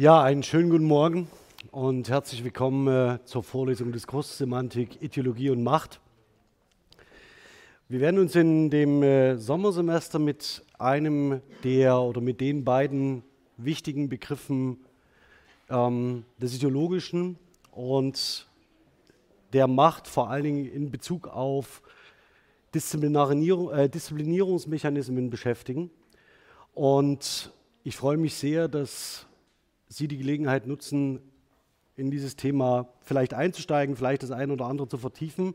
Ja, einen schönen guten Morgen und herzlich willkommen äh, zur Vorlesung Diskurssemantik, Ideologie und Macht. Wir werden uns in dem äh, Sommersemester mit einem der oder mit den beiden wichtigen Begriffen ähm, des Ideologischen und der Macht vor allen Dingen in Bezug auf Disziplinierung, äh, Disziplinierungsmechanismen beschäftigen. Und ich freue mich sehr, dass Sie die Gelegenheit nutzen, in dieses Thema vielleicht einzusteigen, vielleicht das eine oder andere zu vertiefen.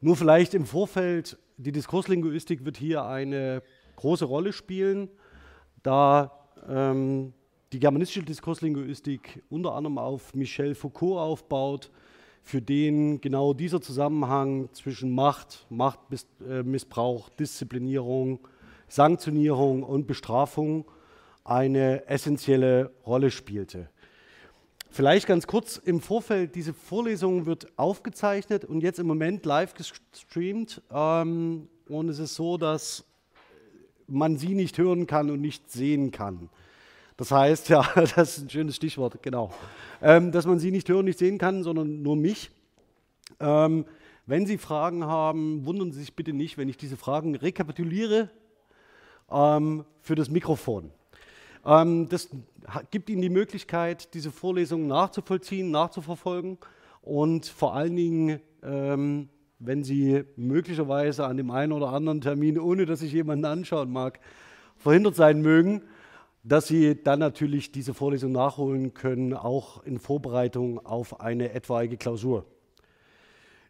Nur vielleicht im Vorfeld, die Diskurslinguistik wird hier eine große Rolle spielen, da ähm, die germanistische Diskurslinguistik unter anderem auf Michel Foucault aufbaut, für den genau dieser Zusammenhang zwischen Macht, Machtmissbrauch, Disziplinierung, Sanktionierung und Bestrafung eine essentielle Rolle spielte. Vielleicht ganz kurz im Vorfeld, diese Vorlesung wird aufgezeichnet und jetzt im Moment live gestreamt. Ähm, und es ist so, dass man sie nicht hören kann und nicht sehen kann. Das heißt, ja, das ist ein schönes Stichwort, genau. Ähm, dass man sie nicht hören, nicht sehen kann, sondern nur mich. Ähm, wenn Sie Fragen haben, wundern Sie sich bitte nicht, wenn ich diese Fragen rekapituliere ähm, für das Mikrofon. Ähm, das gibt Ihnen die Möglichkeit, diese Vorlesungen nachzuvollziehen, nachzuverfolgen und vor allen Dingen, ähm, wenn Sie möglicherweise an dem einen oder anderen Termin, ohne dass sich jemand anschauen mag, verhindert sein mögen, dass Sie dann natürlich diese Vorlesung nachholen können, auch in Vorbereitung auf eine etwaige Klausur.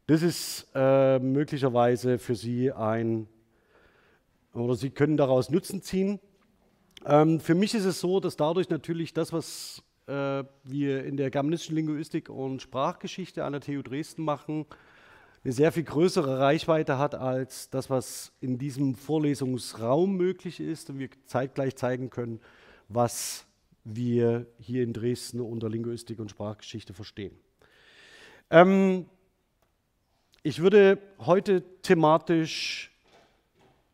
Das ist äh, möglicherweise für Sie ein, oder Sie können daraus Nutzen ziehen. Ähm, für mich ist es so, dass dadurch natürlich das, was äh, wir in der germanistischen Linguistik und Sprachgeschichte an der TU Dresden machen, eine sehr viel größere Reichweite hat als das, was in diesem Vorlesungsraum möglich ist und wir zeitgleich zeigen können, was wir hier in Dresden unter Linguistik und Sprachgeschichte verstehen. Ähm, ich würde heute thematisch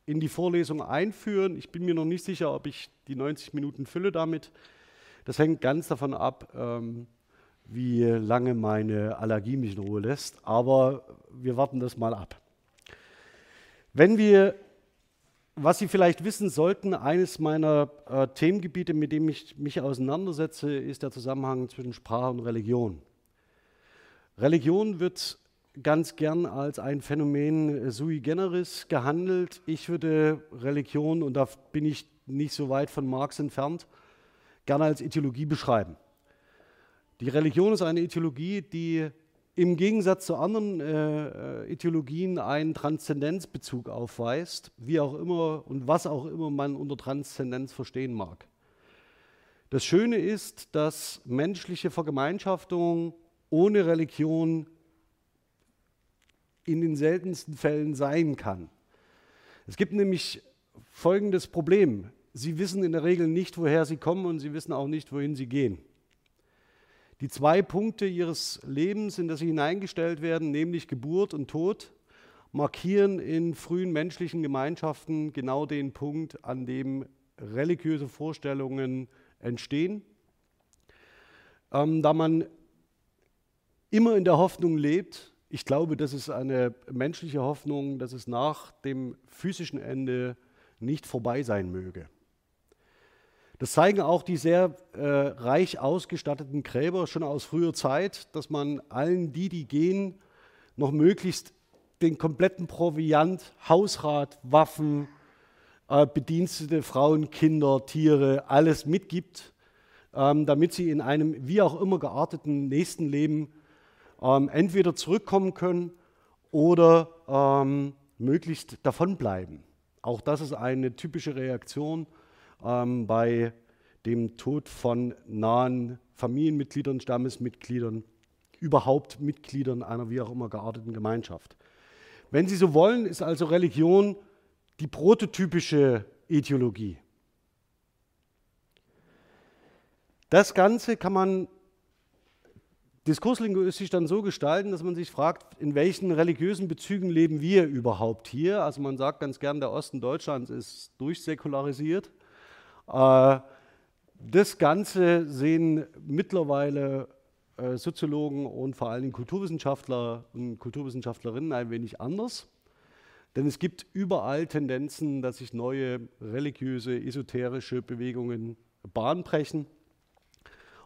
in die Vorlesung einführen. Ich bin mir noch nicht sicher, ob ich die 90 Minuten fülle damit. Das hängt ganz davon ab, ähm, wie lange meine Allergie mich in Ruhe lässt. Aber wir warten das mal ab. Wenn wir, was Sie vielleicht wissen sollten, eines meiner äh, Themengebiete, mit dem ich mich auseinandersetze, ist der Zusammenhang zwischen Sprache und Religion. Religion wird ganz gern als ein Phänomen sui generis gehandelt. Ich würde Religion, und da bin ich nicht so weit von Marx entfernt, gerne als Ideologie beschreiben. Die Religion ist eine Ideologie, die im Gegensatz zu anderen äh, äh, Ideologien einen Transzendenzbezug aufweist, wie auch immer und was auch immer man unter Transzendenz verstehen mag. Das Schöne ist, dass menschliche Vergemeinschaftung ohne Religion in den seltensten Fällen sein kann. Es gibt nämlich folgendes Problem. Sie wissen in der Regel nicht, woher sie kommen und sie wissen auch nicht, wohin sie gehen. Die zwei Punkte ihres Lebens, in das sie hineingestellt werden, nämlich Geburt und Tod, markieren in frühen menschlichen Gemeinschaften genau den Punkt, an dem religiöse Vorstellungen entstehen. Ähm, da man immer in der Hoffnung lebt, ich glaube, das ist eine menschliche Hoffnung, dass es nach dem physischen Ende nicht vorbei sein möge. Das zeigen auch die sehr äh, reich ausgestatteten Gräber schon aus früher Zeit, dass man allen die, die gehen, noch möglichst den kompletten Proviant, Hausrat, Waffen, äh, Bedienstete, Frauen, Kinder, Tiere, alles mitgibt, ähm, damit sie in einem wie auch immer gearteten nächsten Leben ähm, entweder zurückkommen können oder ähm, möglichst davonbleiben. Auch das ist eine typische Reaktion ähm, bei dem Tod von nahen Familienmitgliedern, Stammesmitgliedern, überhaupt Mitgliedern einer wie auch immer gearteten Gemeinschaft. Wenn Sie so wollen, ist also Religion die prototypische Ideologie. Das Ganze kann man diskurslinguistisch dann so gestalten, dass man sich fragt, in welchen religiösen Bezügen leben wir überhaupt hier? Also man sagt ganz gern, der Osten Deutschlands ist durchsäkularisiert. Äh, das Ganze sehen mittlerweile äh, Soziologen und vor allen Dingen Kulturwissenschaftler und Kulturwissenschaftlerinnen ein wenig anders. Denn es gibt überall Tendenzen, dass sich neue religiöse, esoterische Bewegungen Bahn brechen.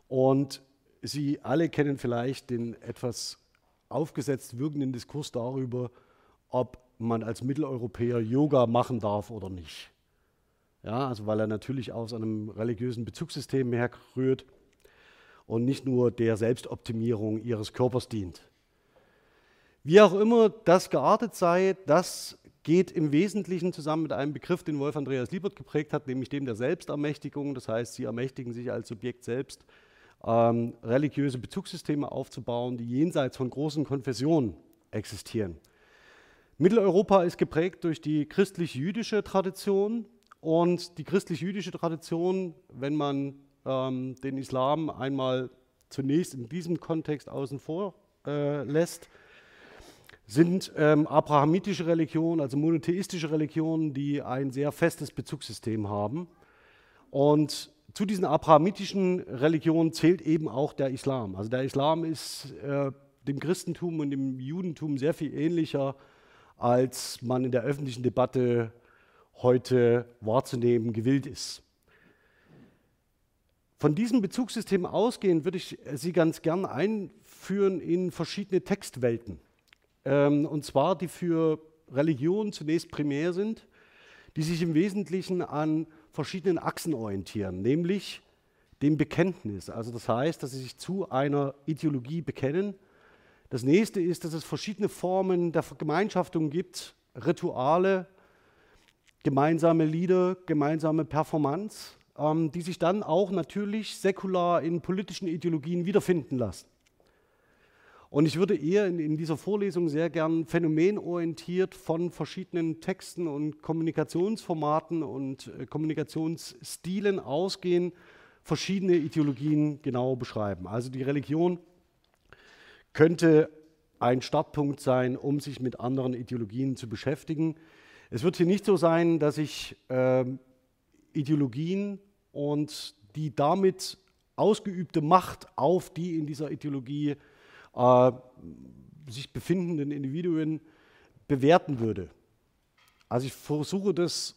Und Sie alle kennen vielleicht den etwas aufgesetzt wirkenden Diskurs darüber, ob man als Mitteleuropäer Yoga machen darf oder nicht. Ja, also weil er natürlich aus einem religiösen Bezugssystem herrührt und nicht nur der Selbstoptimierung ihres Körpers dient. Wie auch immer das geartet sei, das geht im Wesentlichen zusammen mit einem Begriff, den Wolf Andreas Liebert geprägt hat, nämlich dem der Selbstermächtigung. Das heißt, sie ermächtigen sich als Subjekt selbst, ähm, religiöse Bezugssysteme aufzubauen, die jenseits von großen Konfessionen existieren. Mitteleuropa ist geprägt durch die christlich-jüdische Tradition und die christlich-jüdische Tradition, wenn man ähm, den Islam einmal zunächst in diesem Kontext außen vor äh, lässt, sind ähm, abrahamitische Religionen, also monotheistische Religionen, die ein sehr festes Bezugssystem haben. Und zu diesen abrahamitischen Religionen zählt eben auch der Islam. Also der Islam ist äh, dem Christentum und dem Judentum sehr viel ähnlicher, als man in der öffentlichen Debatte heute wahrzunehmen gewillt ist. Von diesem Bezugssystem ausgehend würde ich Sie ganz gern einführen in verschiedene Textwelten. Ähm, und zwar die für Religion zunächst primär sind, die sich im Wesentlichen an verschiedenen Achsen orientieren, nämlich dem Bekenntnis. Also das heißt, dass sie sich zu einer Ideologie bekennen. Das nächste ist, dass es verschiedene Formen der Vergemeinschaftung gibt, Rituale, gemeinsame Lieder, gemeinsame Performance, ähm, die sich dann auch natürlich säkular in politischen Ideologien wiederfinden lassen. Und ich würde eher in, in, dieser Vorlesung sehr gern phänomenorientiert von verschiedenen Texten und Kommunikationsformaten und äh, Kommunikationsstilen ausgehen, verschiedene Ideologien genau beschreiben. Also die Religion könnte ein Startpunkt sein, um sich mit anderen Ideologien zu beschäftigen. Es wird hier nicht so sein, dass ich äh, Ideologien und die damit ausgeübte Macht auf die in dieser Ideologie äh, sich befindenden Individuen bewerten würde. Also ich versuche das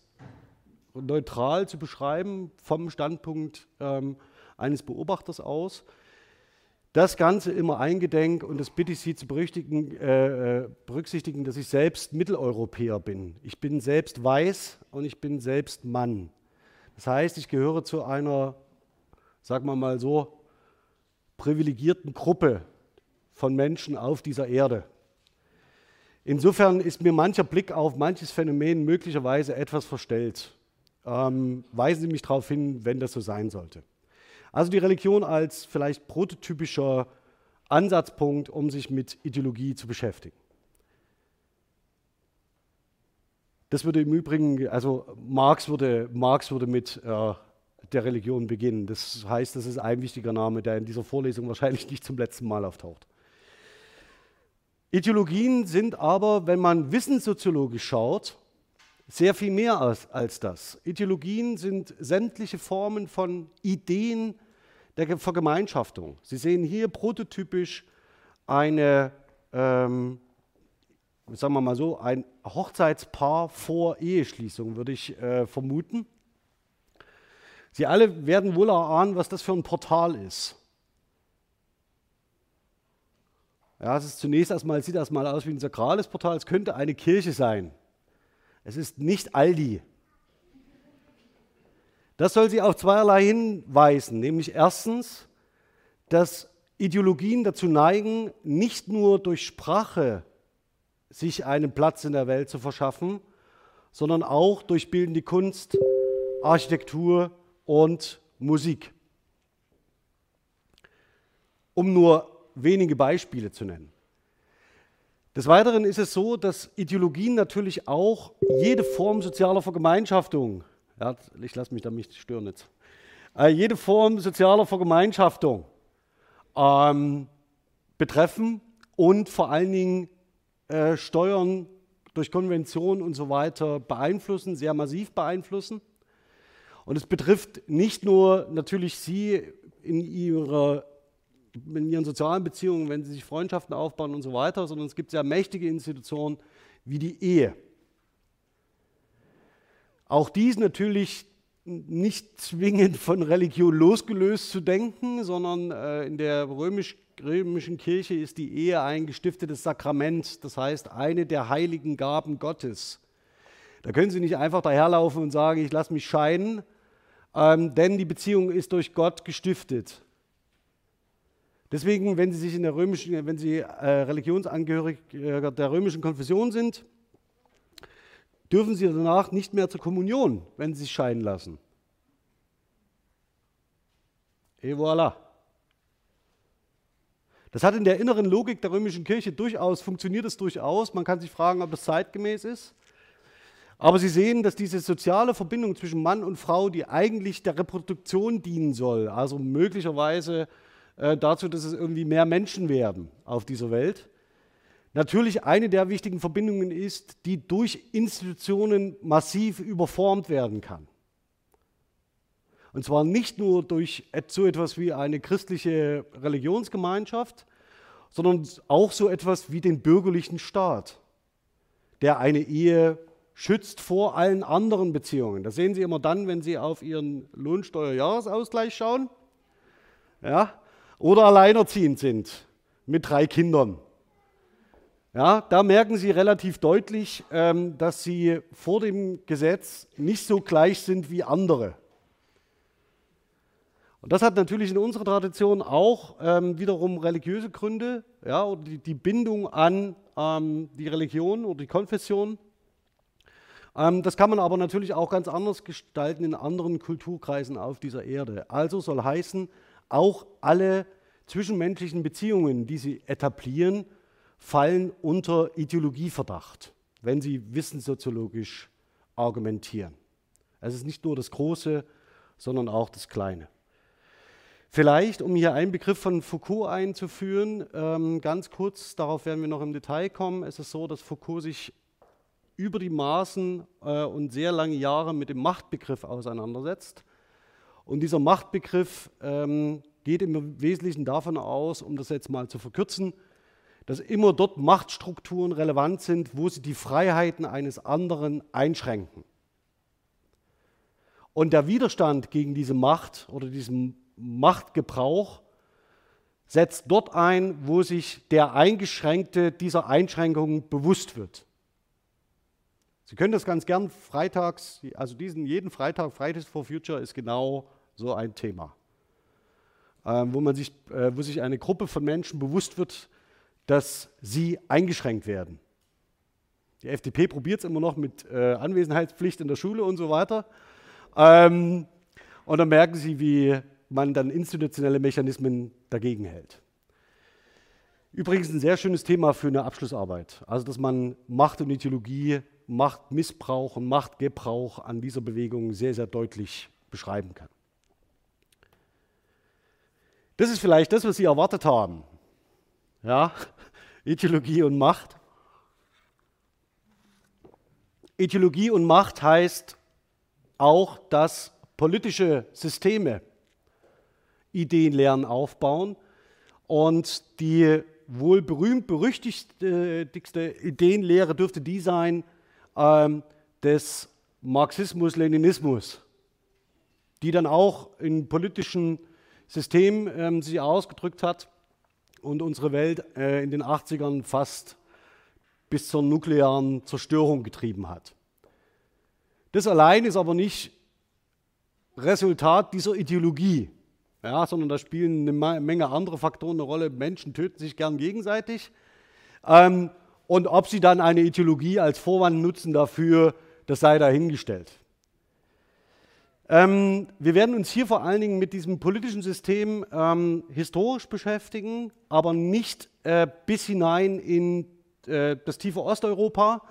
neutral zu beschreiben vom Standpunkt ähm, eines Beobachters aus. Das Ganze immer eingedenk, und das bitte ich Sie zu äh, äh, berücksichtigen, dass ich selbst Mitteleuropäer bin. Ich bin selbst weiß und ich bin selbst Mann. Das heißt, ich gehöre zu einer, sagen wir mal so, privilegierten Gruppe von Menschen auf dieser Erde. Insofern ist mir mancher Blick auf manches Phänomen möglicherweise etwas verstellt. Ähm, weisen Sie mich darauf hin, wenn das so sein sollte. Also die Religion als vielleicht prototypischer Ansatzpunkt, um sich mit Ideologie zu beschäftigen. Das würde im Übrigen, also Marx würde, Marx würde mit äh, der Religion beginnen. Das heißt, das ist ein wichtiger Name, der in dieser Vorlesung wahrscheinlich nicht zum letzten Mal auftaucht. Ideologien sind aber, wenn man wissenssoziologisch schaut, sehr viel mehr als, als das. Ideologien sind sämtliche Formen von Ideen der Vergemeinschaftung. Sie sehen hier prototypisch eine, ähm, sagen wir mal so, ein Hochzeitspaar vor Eheschließung, würde ich äh, vermuten. Sie alle werden wohl erahnen, was das für ein Portal ist. Ja, es ist zunächst erstmal, sieht erstmal aus wie ein sakrales Portal. Es könnte eine Kirche sein. Es ist nicht Aldi. Das soll sie auf zweierlei hinweisen, nämlich erstens, dass Ideologien dazu neigen, nicht nur durch Sprache sich einen Platz in der Welt zu verschaffen, sondern auch durch bildende Kunst, Architektur und Musik. Um nur wenige Beispiele zu nennen. Des Weiteren ist es so, dass Ideologien natürlich auch jede Form sozialer Vergemeinschaftung, ja, ich lasse mich da stören jetzt, äh, jede Form sozialer Vergemeinschaftung ähm, betreffen und vor allen Dingen äh, Steuern durch Konventionen und so weiter beeinflussen, sehr massiv beeinflussen. Und es betrifft nicht nur natürlich Sie in, ihrer, in Ihren sozialen Beziehungen, wenn Sie sich Freundschaften aufbauen und so weiter, sondern es gibt sehr mächtige Institutionen wie die Ehe. Auch dies natürlich nicht zwingend von Religion losgelöst zu denken, sondern äh, in der römisch, römischen Kirche ist die Ehe ein gestiftetes Sakrament, das heißt eine der heiligen Gaben Gottes. Da können Sie nicht einfach daherlaufen und sagen, ich lasse mich scheiden, ähm, denn die Beziehung ist durch Gott gestiftet. Deswegen, wenn Sie sich in der römischen, wenn Sie äh, religionsangehörig äh, der römischen Konfession sind, dürfen Sie danach nicht mehr zur Kommunion, wenn Sie sich scheiden lassen. Et voilà. Das hat in der inneren Logik der römischen Kirche durchaus, funktioniert es durchaus. Man kann sich fragen, ob das zeitgemäß ist. Aber Sie sehen, dass diese soziale Verbindung zwischen Mann und Frau, die eigentlich der Reproduktion dienen soll, also möglicherweise äh, dazu, dass es irgendwie mehr Menschen werden auf dieser Welt, natürlich eine der wichtigen Verbindungen ist, die durch Institutionen massiv überformt werden kann. Und zwar nicht nur durch so etwas wie eine christliche Religionsgemeinschaft, sondern auch so etwas wie den bürgerlichen Staat, der eine Ehe schützt vor allen anderen Beziehungen. Das sehen Sie immer dann, wenn Sie auf Ihren Lohnsteuerjahresausgleich schauen ja, oder alleinerziehend sind mit drei Kindern. Ja, da merken Sie relativ deutlich, ähm, dass Sie vor dem Gesetz nicht so gleich sind wie andere. Und das hat natürlich in unserer Tradition auch ähm, wiederum religiöse Gründe, ja, oder die, Bindung an ähm, die Religion oder die Konfession. Das kann man aber natürlich auch ganz anders gestalten in anderen Kulturkreisen auf dieser Erde. Also soll heißen, auch alle zwischenmenschlichen Beziehungen, die sie etablieren, fallen unter Ideologieverdacht, wenn sie wissenssoziologisch argumentieren. Es ist nicht nur das Große, sondern auch das Kleine. Vielleicht, um hier einen Begriff von Foucault einzuführen, ähm, ganz kurz, darauf werden wir noch im Detail kommen. Es ist so, dass Foucault sich über die Maßen äh, und sehr lange Jahre mit dem Machtbegriff auseinandersetzt. Und dieser Machtbegriff ähm, geht im Wesentlichen davon aus, um das jetzt mal zu verkürzen, dass immer dort Machtstrukturen relevant sind, wo sie die Freiheiten eines anderen einschränken. Und der Widerstand gegen diese Macht oder diesen Machtgebrauch setzt dort ein, wo sich der Eingeschränkte dieser Einschränkungen bewusst wird. Sie können das ganz gern freitags, also diesen jeden Freitag, Fridays for Future ist genau so ein Thema, ähm, wo, man sich, äh, wo sich eine Gruppe von Menschen bewusst wird, dass sie eingeschränkt werden. Die FDP probiert es immer noch mit äh, Anwesenheitspflicht in der Schule und so weiter. Ähm, und dann merken sie, wie man dann institutionelle Mechanismen dagegen hält. Übrigens ein sehr schönes Thema für eine Abschlussarbeit. Also, dass man Macht und Ideologie, Machtmissbrauch und Machtgebrauch an dieser Bewegung sehr, sehr deutlich beschreiben kann. Das ist vielleicht das, was Sie erwartet haben. Ja, Ideologie und Macht. Ideologie und Macht heißt auch, dass politische Systeme Ideenlehren aufbauen und die wohl berühmt berüchtigste Ideenlehre dürfte die sein ähm, des Marxismus-Leninismus, die dann auch in politischen Systemen ähm, sich ausgedrückt hat und unsere Welt äh, in den 80ern fast bis zur nuklearen Zerstörung getrieben hat. Das allein ist aber nicht Resultat dieser Ideologie, ja, sondern da spielen eine Menge andere Faktoren eine Rolle. Menschen töten sich gern gegenseitig. Ähm, und ob sie dann eine Ideologie als Vorwand nutzen dafür, das sei dahingestellt. Ähm, wir werden uns hier vor allen Dingen mit diesem politischen System ähm, historisch beschäftigen, aber nicht äh, bis hinein in äh, das tiefe Osteuropa,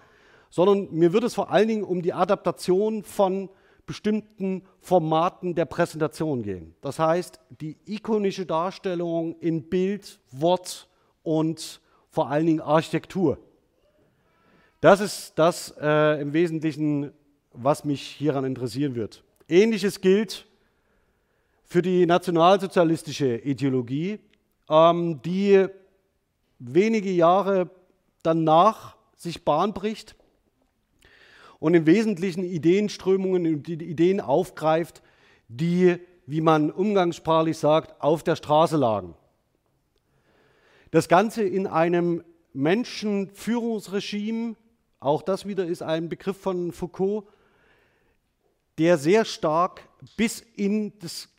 sondern mir wird es vor allen Dingen um die Adaptation von bestimmten Formaten der Präsentation gehen. Das heißt, die ikonische Darstellung in Bild, Wort und vor allen Dingen Architektur. Das ist das äh, im Wesentlichen, was mich hieran interessieren wird. Ähnliches gilt für die nationalsozialistische Ideologie, ähm, die wenige Jahre danach sich Bahn bricht und im Wesentlichen Ideenströmungen und Ideen aufgreift, die, wie man umgangssprachlich sagt, auf der Straße lagen. Das Ganze in einem Menschenführungsregime, auch das wieder ist ein Begriff von Foucault, der sehr stark bis in das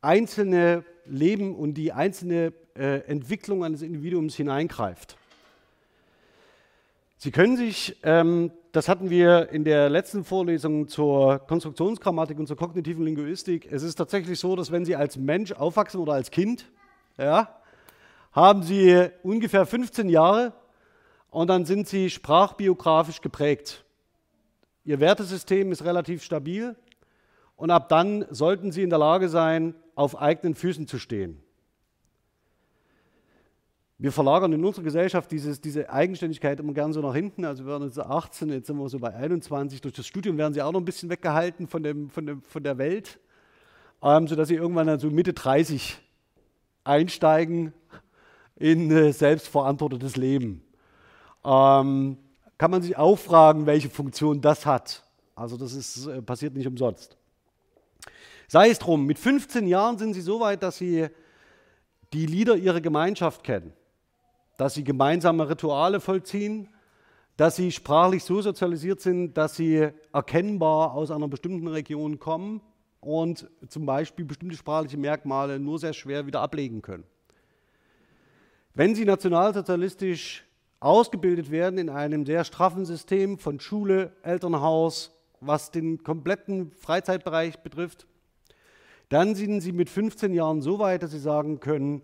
einzelne Leben und die einzelne äh, Entwicklung eines Individuums hineingreift. Sie können sich, ähm, das hatten wir in der letzten Vorlesung zur Konstruktionsgrammatik und zur kognitiven Linguistik, es ist tatsächlich so, dass wenn Sie als Mensch aufwachsen oder als Kind, ja, haben Sie ungefähr 15 Jahre und dann sind Sie sprachbiografisch geprägt. Ihr Wertesystem ist relativ stabil und ab dann sollten Sie in der Lage sein, auf eigenen Füßen zu stehen. Wir verlagern in unserer Gesellschaft dieses, diese Eigenständigkeit immer gern so nach hinten. Also wir waren jetzt 18, jetzt sind wir so bei 21. Durch das Studium werden sie auch noch ein bisschen weggehalten von, dem, von, dem, von der Welt, ähm, sodass sie irgendwann dann so Mitte 30 einsteigen in äh, selbstverantwortetes Leben. Ähm, kann man sich auch fragen, welche Funktion das hat. Also das ist, äh, passiert nicht umsonst. Sei es drum, mit 15 Jahren sind sie so weit, dass sie die Lieder ihrer Gemeinschaft kennen, dass sie gemeinsame Rituale vollziehen, dass sie sprachlich so sozialisiert sind, dass sie erkennbar aus einer bestimmten Region kommen und zum Beispiel bestimmte sprachliche Merkmale nur sehr schwer wieder ablegen können. Wenn sie nationalsozialistisch ausgebildet werden in einem sehr straffen System von Schule, Elternhaus, was den kompletten Freizeitbereich betrifft, dann sind sie mit 15 Jahren so weit, dass sie sagen können,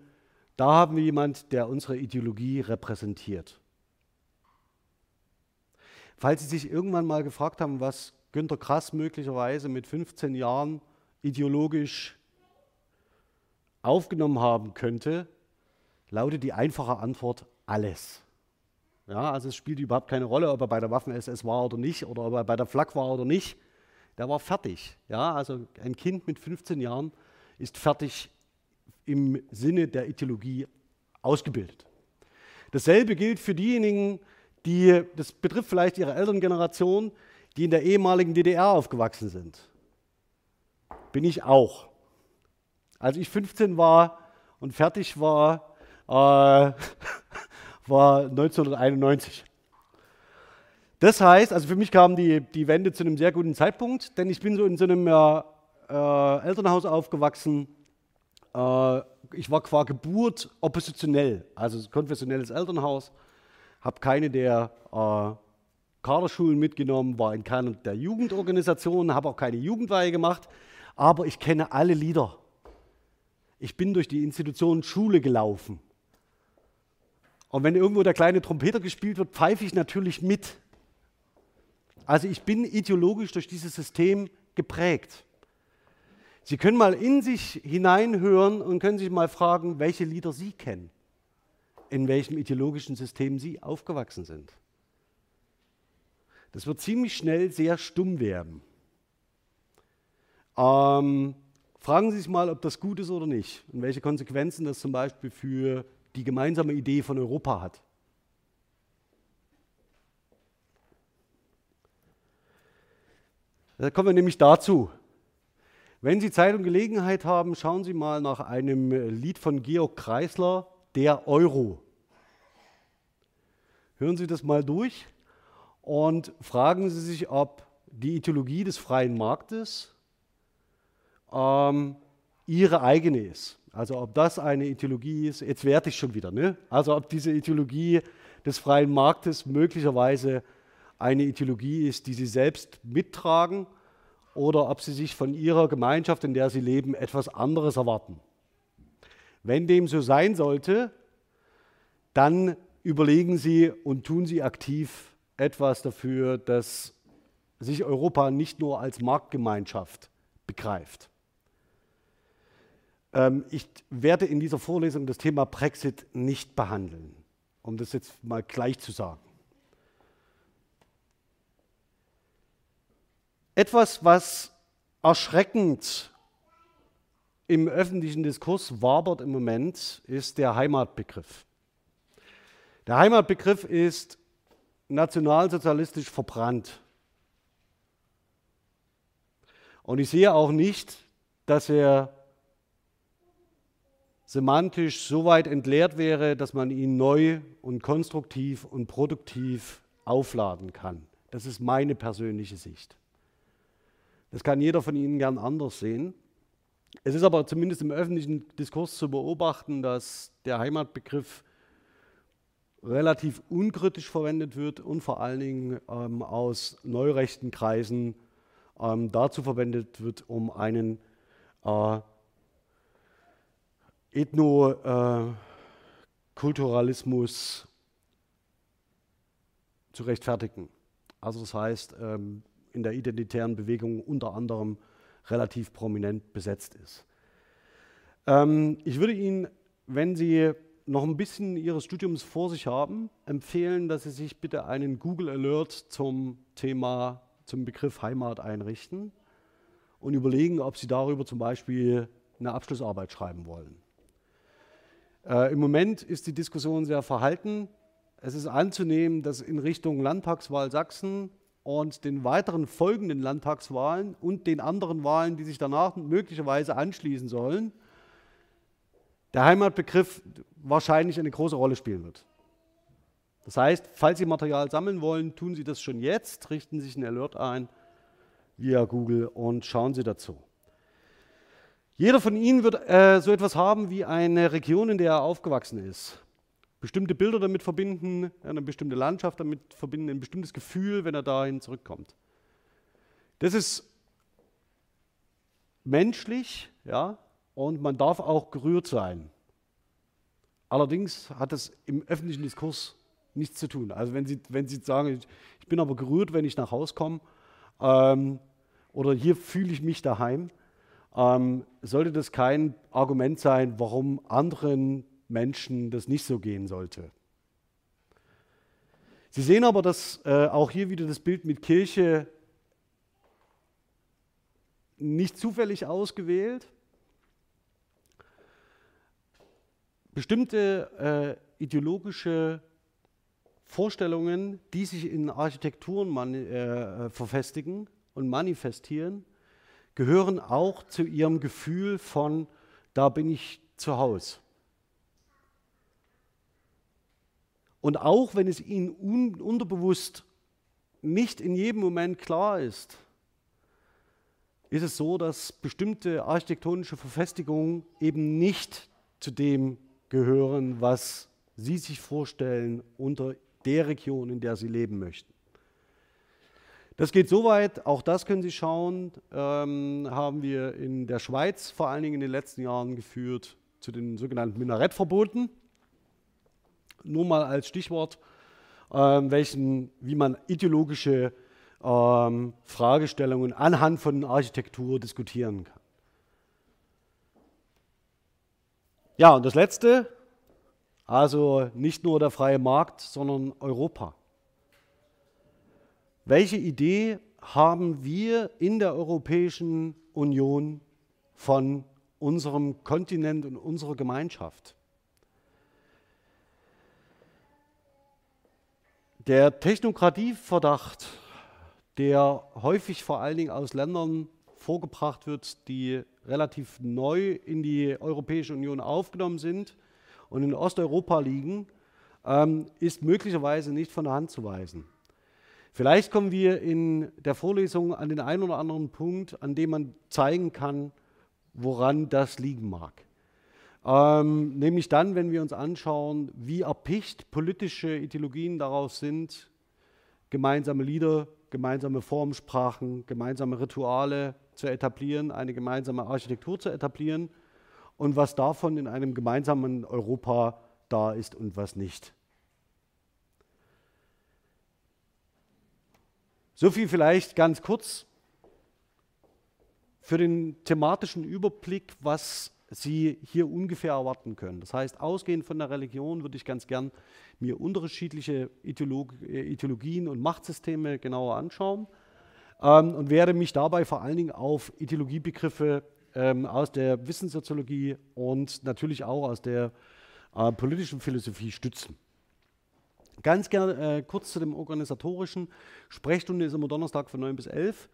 da haben wir jemand, der unsere Ideologie repräsentiert. Falls Sie sich irgendwann mal gefragt haben, was Günter Krass möglicherweise mit 15 Jahren ideologisch aufgenommen haben könnte, lautet die einfache Antwort alles. Ja, also es spielt überhaupt keine Rolle, ob er bei der Waffen-SS war oder nicht, oder ob er bei der Flak war oder nicht. Der war fertig. Ja, also ein Kind mit 15 Jahren ist fertig im Sinne der Ideologie ausgebildet. Dasselbe gilt für diejenigen, die, das betrifft vielleicht ihre Elterngeneration, die in der ehemaligen DDR aufgewachsen sind. Bin ich auch. Als ich 15 war und fertig war, äh, war 1991. Das heißt, also für mich kam die, die Wende zu einem sehr guten Zeitpunkt, denn ich bin so in so einem äh, äh, Elternhaus aufgewachsen. Äh, ich war qua Geburt oppositionell, also konfessionelles Elternhaus, habe keine der äh, Kaderschulen mitgenommen, war in keiner der Jugendorganisationen, habe auch keine Jugendweihe gemacht, aber ich kenne alle Lieder. Ich bin durch die Institution Schule gelaufen. Und wenn irgendwo der kleine Trompeter gespielt wird, pfeife ich natürlich mit. Also ich bin ideologisch durch dieses System geprägt. Sie können mal in sich hineinhören und können sich mal fragen, welche Lieder Sie kennen, in welchem ideologischen System Sie aufgewachsen sind. Das wird ziemlich schnell sehr stumm werden. Ähm, fragen Sie sich mal, ob das gut ist oder nicht und welche Konsequenzen das zum Beispiel für die gemeinsame Idee von Europa hat. Da kommen wir nämlich dazu. Wenn Sie Zeit und Gelegenheit haben, schauen Sie mal nach einem Lied von Georg Kreisler, Der Euro. Hören Sie das mal durch und fragen Sie sich, ob die Ideologie des freien Marktes ähm, Ihre eigene ist. Also ob das eine Ideologie ist, jetzt werte ich schon wieder, ne? also ob diese Ideologie des freien Marktes möglicherweise eine Ideologie ist, die Sie selbst mittragen oder ob Sie sich von Ihrer Gemeinschaft, in der Sie leben, etwas anderes erwarten. Wenn dem so sein sollte, dann überlegen Sie und tun Sie aktiv etwas dafür, dass sich Europa nicht nur als Marktgemeinschaft begreift. Ähm, ich werde in dieser Vorlesung das Thema Brexit nicht behandeln, um das jetzt mal gleich zu sagen. Etwas, was erschreckend im öffentlichen Diskurs wabert im Moment, ist der Heimatbegriff. Der Heimatbegriff ist nationalsozialistisch verbrannt. Und ich sehe auch nicht, dass er semantisch so weit entleert wäre, dass man ihn neu und konstruktiv und produktiv aufladen kann. Das ist meine persönliche Sicht. Das kann jeder von Ihnen gern anders sehen. Es ist aber zumindest im öffentlichen Diskurs zu beobachten, dass der Heimatbegriff relativ unkritisch verwendet wird und vor allen Dingen ähm, aus neurechten Kreisen ähm, dazu verwendet wird, um einen äh, Ethnokulturalismus zu rechtfertigen. Also das heißt, ähm, in der identitären Bewegung unter anderem relativ prominent besetzt ist. Ähm, ich würde Ihnen, wenn Sie noch ein bisschen Ihres Studiums vor sich haben, empfehlen, dass Sie sich bitte einen Google Alert zum Thema, zum Begriff Heimat einrichten und überlegen, ob Sie darüber zum Beispiel eine Abschlussarbeit schreiben wollen. Äh, Im Moment ist die Diskussion sehr verhalten. Es ist anzunehmen, dass in Richtung Landtagswahl Sachsen und den weiteren folgenden Landtagswahlen und den anderen Wahlen, die sich danach möglicherweise anschließen sollen, der Heimatbegriff wahrscheinlich eine große Rolle spielen wird. Das heißt, falls Sie Material sammeln wollen, tun Sie das schon jetzt, richten Sie sich einen Alert ein via Google und schauen Sie dazu. Jeder von Ihnen wird äh, so etwas haben wie eine Region, in der er aufgewachsen ist bestimmte Bilder damit verbinden, eine bestimmte Landschaft damit verbinden, ein bestimmtes Gefühl, wenn er dahin zurückkommt. Das ist menschlich, ja, und man darf auch gerührt sein. Allerdings hat das im öffentlichen Diskurs nichts zu tun. Also wenn Sie, wenn Sie sagen, ich bin aber gerührt, wenn ich nach Hause komme, ähm, oder hier fühle ich mich daheim, ähm, sollte das kein Argument sein, warum anderen Menschen das nicht so gehen sollte. Sie sehen aber, dass äh, auch hier wieder das Bild mit Kirche nicht zufällig ausgewählt. Bestimmte äh, ideologische Vorstellungen, die sich in Architekturen man, äh, verfestigen und manifestieren, gehören auch zu ihrem Gefühl von, da bin ich zu Hause. Und auch wenn es ihnen un unterbewusst nicht in jedem Moment klar ist, ist es so, dass bestimmte architektonische Verfestigungen eben nicht zu dem gehören, was Sie sich vorstellen unter der Region, in der Sie leben möchten. Das geht so weit, auch das können Sie schauen, ähm, haben wir in der Schweiz vor allen Dingen in den letzten Jahren geführt zu den sogenannten Minarettverboten nur mal als Stichwort, ähm, welchen, wie man ideologische ähm, Fragestellungen anhand von Architektur diskutieren kann. Ja, und das Letzte, also nicht nur der freie Markt, sondern Europa. Welche Idee haben wir in der Europäischen Union von unserem Kontinent und unserer Gemeinschaft? Der Technokratieverdacht, der häufig vor allen Dingen aus Ländern vorgebracht wird, die relativ neu in die Europäische Union aufgenommen sind und in Osteuropa liegen, ähm, ist möglicherweise nicht von der Hand zu weisen. Vielleicht kommen wir in der Vorlesung an den einen oder anderen Punkt, an dem man zeigen kann, woran das liegen mag. Ähm, nämlich dann, wenn wir uns anschauen, wie erpicht politische Ideologien darauf sind, gemeinsame Lieder, gemeinsame Formsprachen, gemeinsame Rituale zu etablieren, eine gemeinsame Architektur zu etablieren und was davon in einem gemeinsamen Europa da ist und was nicht. So viel vielleicht ganz kurz für den thematischen Überblick, was Sie hier ungefähr erwarten können. Das heißt, ausgehend von der Religion würde ich ganz gern mir unterschiedliche Ideolog äh, Ideologien und Machtsysteme genauer anschauen. ähm, und werde mich dabei vor allen Dingen auf Ideologiebegriffe ähm, aus der Wissenssoziologie und natürlich auch aus der äh, politischen Philosophie stützen. Ganz gerne äh, kurz zu dem organisatorischen. Sprechstunde ist immer Donnerstag von 9 bis 11.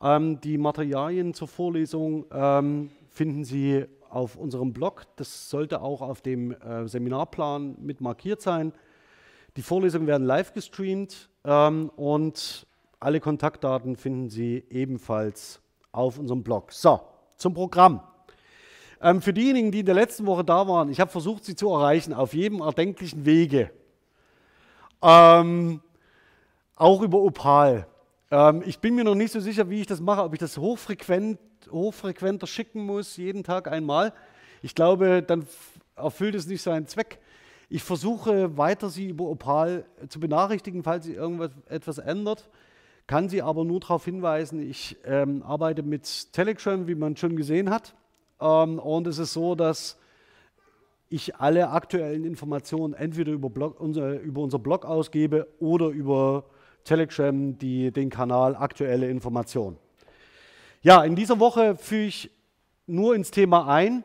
Ähm, die Materialien zur Vorlesung ähm, finden Sie auf unserem Blog. Das sollte auch auf dem äh, Seminarplan mit markiert sein. Die Vorlesungen werden live gestreamt ähm, und alle Kontaktdaten finden Sie ebenfalls auf unserem Blog. So, zum Programm. Ähm, für diejenigen, die in der letzten Woche da waren, ich habe versucht, sie zu erreichen auf jedem erdenklichen Wege. Ähm, auch über Opal. Ähm, ich bin mir noch nicht so sicher, wie ich das mache, ob ich das hochfrequent, hochfrequenter schicken muss, jeden Tag einmal. Ich glaube, dann erfüllt es nicht seinen Zweck. Ich versuche weiter, Sie über Opal zu benachrichtigen, falls sich irgendwas etwas ändert. Kann Sie aber nur darauf hinweisen, ich ähm, arbeite mit Telegram, wie man schon gesehen hat. Ähm, und es ist so, dass ich alle aktuellen Informationen entweder über, Blog, unser, über unser Blog ausgebe oder über Telegram die, den Kanal aktuelle Informationen. Ja, in dieser Woche führe ich nur ins Thema ein.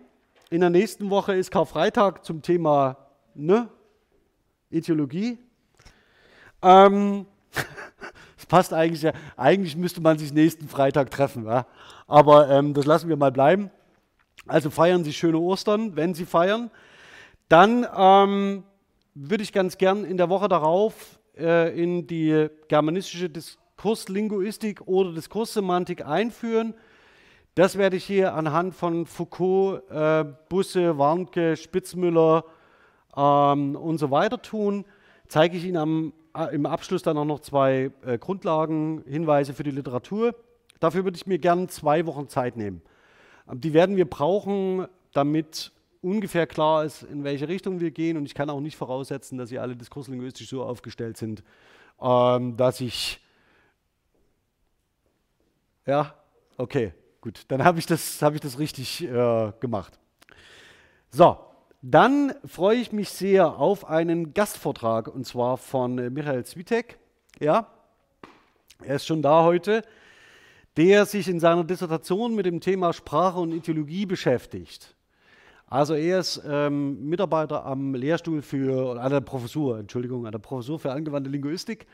In der nächsten Woche ist Karfreitag zum Thema ne, Ideologie. Ähm, das passt eigentlich ja. Eigentlich müsste man sich nächsten Freitag treffen, ja? aber ähm, das lassen wir mal bleiben. Also feiern Sie schöne Ostern, wenn Sie feiern. Dann ähm, würde ich ganz gern in der Woche darauf äh, in die germanistische Diskurslinguistik oder Diskurssemantik einführen. Das werde ich hier anhand von Foucault, äh, Busse, Warnke, Spitzmüller ähm, und so weiter tun. Zeige ich Ihnen am, äh, im Abschluss dann auch noch zwei äh, Grundlagenhinweise für die Literatur. Dafür würde ich mir gern zwei Wochen Zeit nehmen. Die werden wir brauchen, damit ungefähr klar ist, in welche Richtung wir gehen. Und ich kann auch nicht voraussetzen, dass Sie alle diskurslinguistisch so aufgestellt sind, ähm, dass ich. Ja, okay, gut. Dann habe ich, das, hab ich das richtig äh, gemacht. So, dann freue ich mich sehr auf einen Gastvortrag und zwar von äh, Michael Zwitek. Ja, er ist schon da heute der sich in seiner Dissertation mit dem Thema Sprache und Ideologie beschäftigt. Also er ist ähm, Mitarbeiter am Lehrstuhl für, an der Professur, Entschuldigung, an der Professur für angewandte Linguistik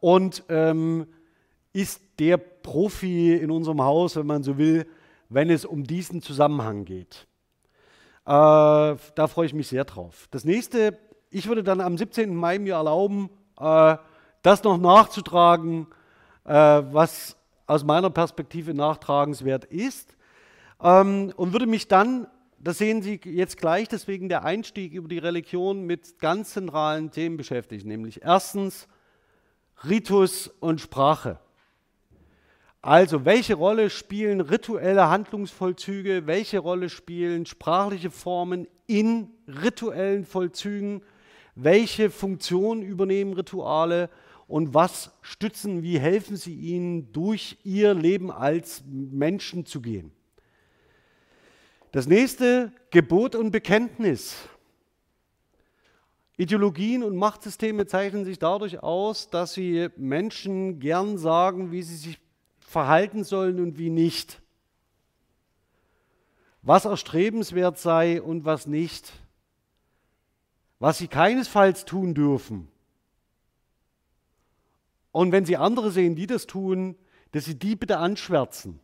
und ähm, ist der Profi in unserem Haus, wenn man so will, wenn es um diesen Zusammenhang geht. Äh, da freue ich mich sehr drauf. Das nächste, ich würde dann am 17. Mai mir erlauben, äh, das noch nachzutragen, äh, was aus meiner Perspektive nachtragenswert ist ähm, und würde mich dann, das sehen Sie jetzt gleich, deswegen der Einstieg über die Religion mit ganz zentralen Themen beschäftigen, nämlich erstens Ritus und Sprache. Also, welche Rolle spielen rituelle Handlungsvollzüge, welche Rolle spielen sprachliche Formen in rituellen Vollzügen, welche Funktion übernehmen Rituale und was stützen, wie helfen sie ihnen, durch ihr Leben als Menschen zu gehen. Das nächste, Gebot und Bekenntnis. Ideologien und Machtsysteme zeichnen sich dadurch aus, dass sie Menschen gern sagen, wie sie sich verhalten sollen und wie nicht. Was erstrebenswert sei und was nicht. Was sie keinesfalls tun dürfen und wenn Sie andere sehen, die das tun, dass Sie die bitte anschwärzen.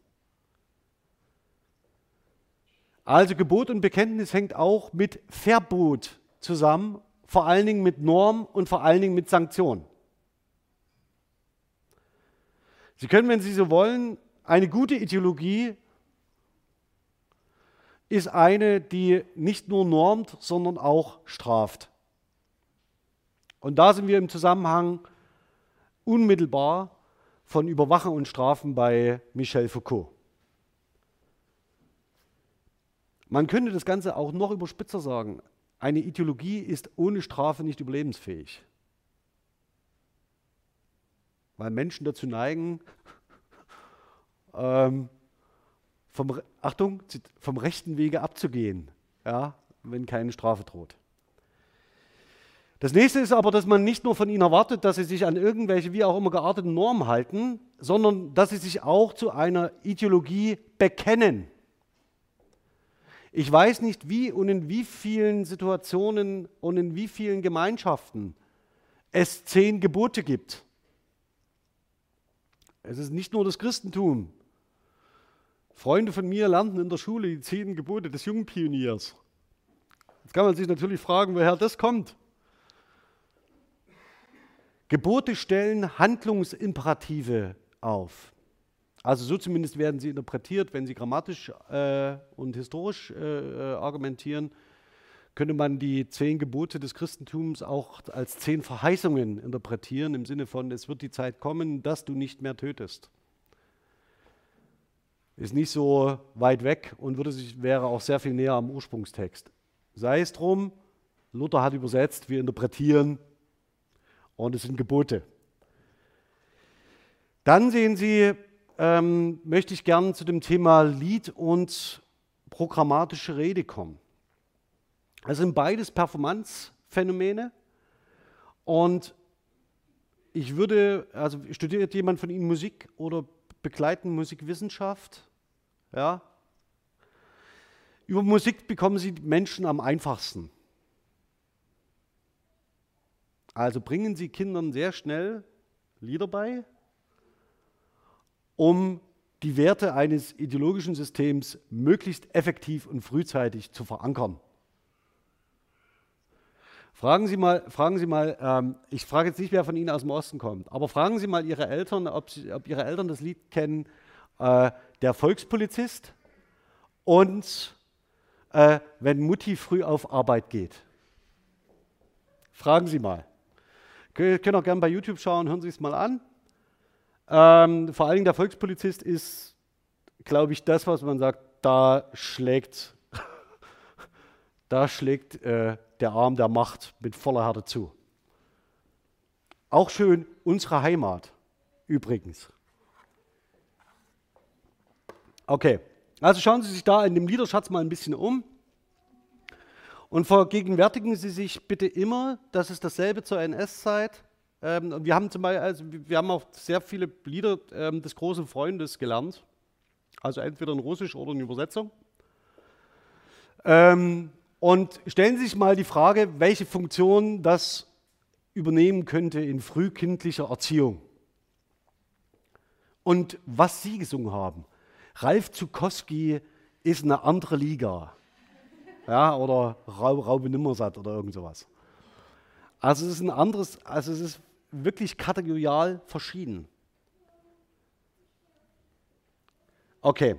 Also Gebot und Bekenntnis hängt auch mit Verbot zusammen, vor allen Dingen mit Norm und vor allen Dingen mit Sanktion. Sie können, wenn Sie so wollen, eine gute Ideologie ist eine, die nicht nur normt, sondern auch straft. Und da sind wir im Zusammenhang unmittelbar von Überwachen und Strafen bei Michel Foucault. Man könnte das Ganze auch noch überspitzer sagen. Eine Ideologie ist ohne Strafe nicht überlebensfähig. Weil Menschen dazu neigen, ähm, vom, Achtung, vom rechten Wege abzugehen, ja, wenn keine Strafe droht. Das nächste ist aber, dass man nicht nur von ihnen erwartet, dass sie sich an irgendwelche wie auch immer gearteten Normen halten, sondern dass sie sich auch zu einer Ideologie bekennen. Ich weiß nicht, wie und in wie vielen Situationen und in wie vielen Gemeinschaften es zehn Gebote gibt. Es ist nicht nur das Christentum. Freunde von mir lernten in der Schule die zehn Gebote des Jungpioniers. Jetzt kann man sich natürlich fragen, woher das kommt. Gebote stellen Handlungsimperative auf. Also so zumindest werden sie interpretiert, wenn sie grammatisch äh, und historisch äh, äh, argumentieren, könnte man die zehn Gebote des Christentums auch als zehn Verheißungen interpretieren, im Sinne von, es wird die Zeit kommen, dass du nicht mehr tötest. Ist nicht so weit weg und würde sich, wäre auch sehr viel näher am Ursprungstext. Sei es drum, Luther hat übersetzt, wir interpretieren und es sind Gebote. Dann sehen Sie, ähm, möchte ich gerne zu dem Thema Lied und programmatische Rede kommen. Das sind beides Performance-Phänomene und ich würde, also studiert jemand von Ihnen Musik oder begleiten Musikwissenschaft? Ja? Über Musik bekommen Sie Menschen am einfachsten. Also bringen Sie Kindern sehr schnell Lieder bei, um die Werte eines ideologischen Systems möglichst effektiv und frühzeitig zu verankern. Fragen Sie mal, fragen Sie mal ähm, ich frage jetzt nicht, wer von Ihnen aus dem Osten kommt, aber fragen Sie mal Ihre Eltern, ob, Sie, ob Ihre Eltern das Lied kennen, äh, der Volkspolizist und äh, wenn Mutti früh auf Arbeit geht. Fragen Sie mal. Könnt auch gerne bei YouTube schauen, hören Sie es mal an. Ähm, vor allen Dingen der Volkspolizist ist, glaube ich, das, was man sagt, da schlägt, da schlägt äh, der Arm der Macht mit voller Härte zu. Auch schön unsere Heimat, übrigens. Okay, also schauen Sie sich da in dem Liederschatz mal ein bisschen um. Und vergegenwärtigen Sie sich bitte immer, dass es dasselbe zur NS-Zeit. Ähm, wir haben zum Beispiel, also wir haben auch sehr viele Lieder ähm, des großen Freundes gelernt. Also entweder in Russisch oder in Übersetzung. Ähm, und stellen Sie sich mal die Frage, welche Funktion das übernehmen könnte in frühkindlicher Erziehung. Und was Sie gesungen haben. Ralf Zukowski ist eine andere Liga ja, oder Raube Nimmersatt oder irgend sowas. Also es ist ein anderes, also es ist wirklich kategorial verschieden. Okay.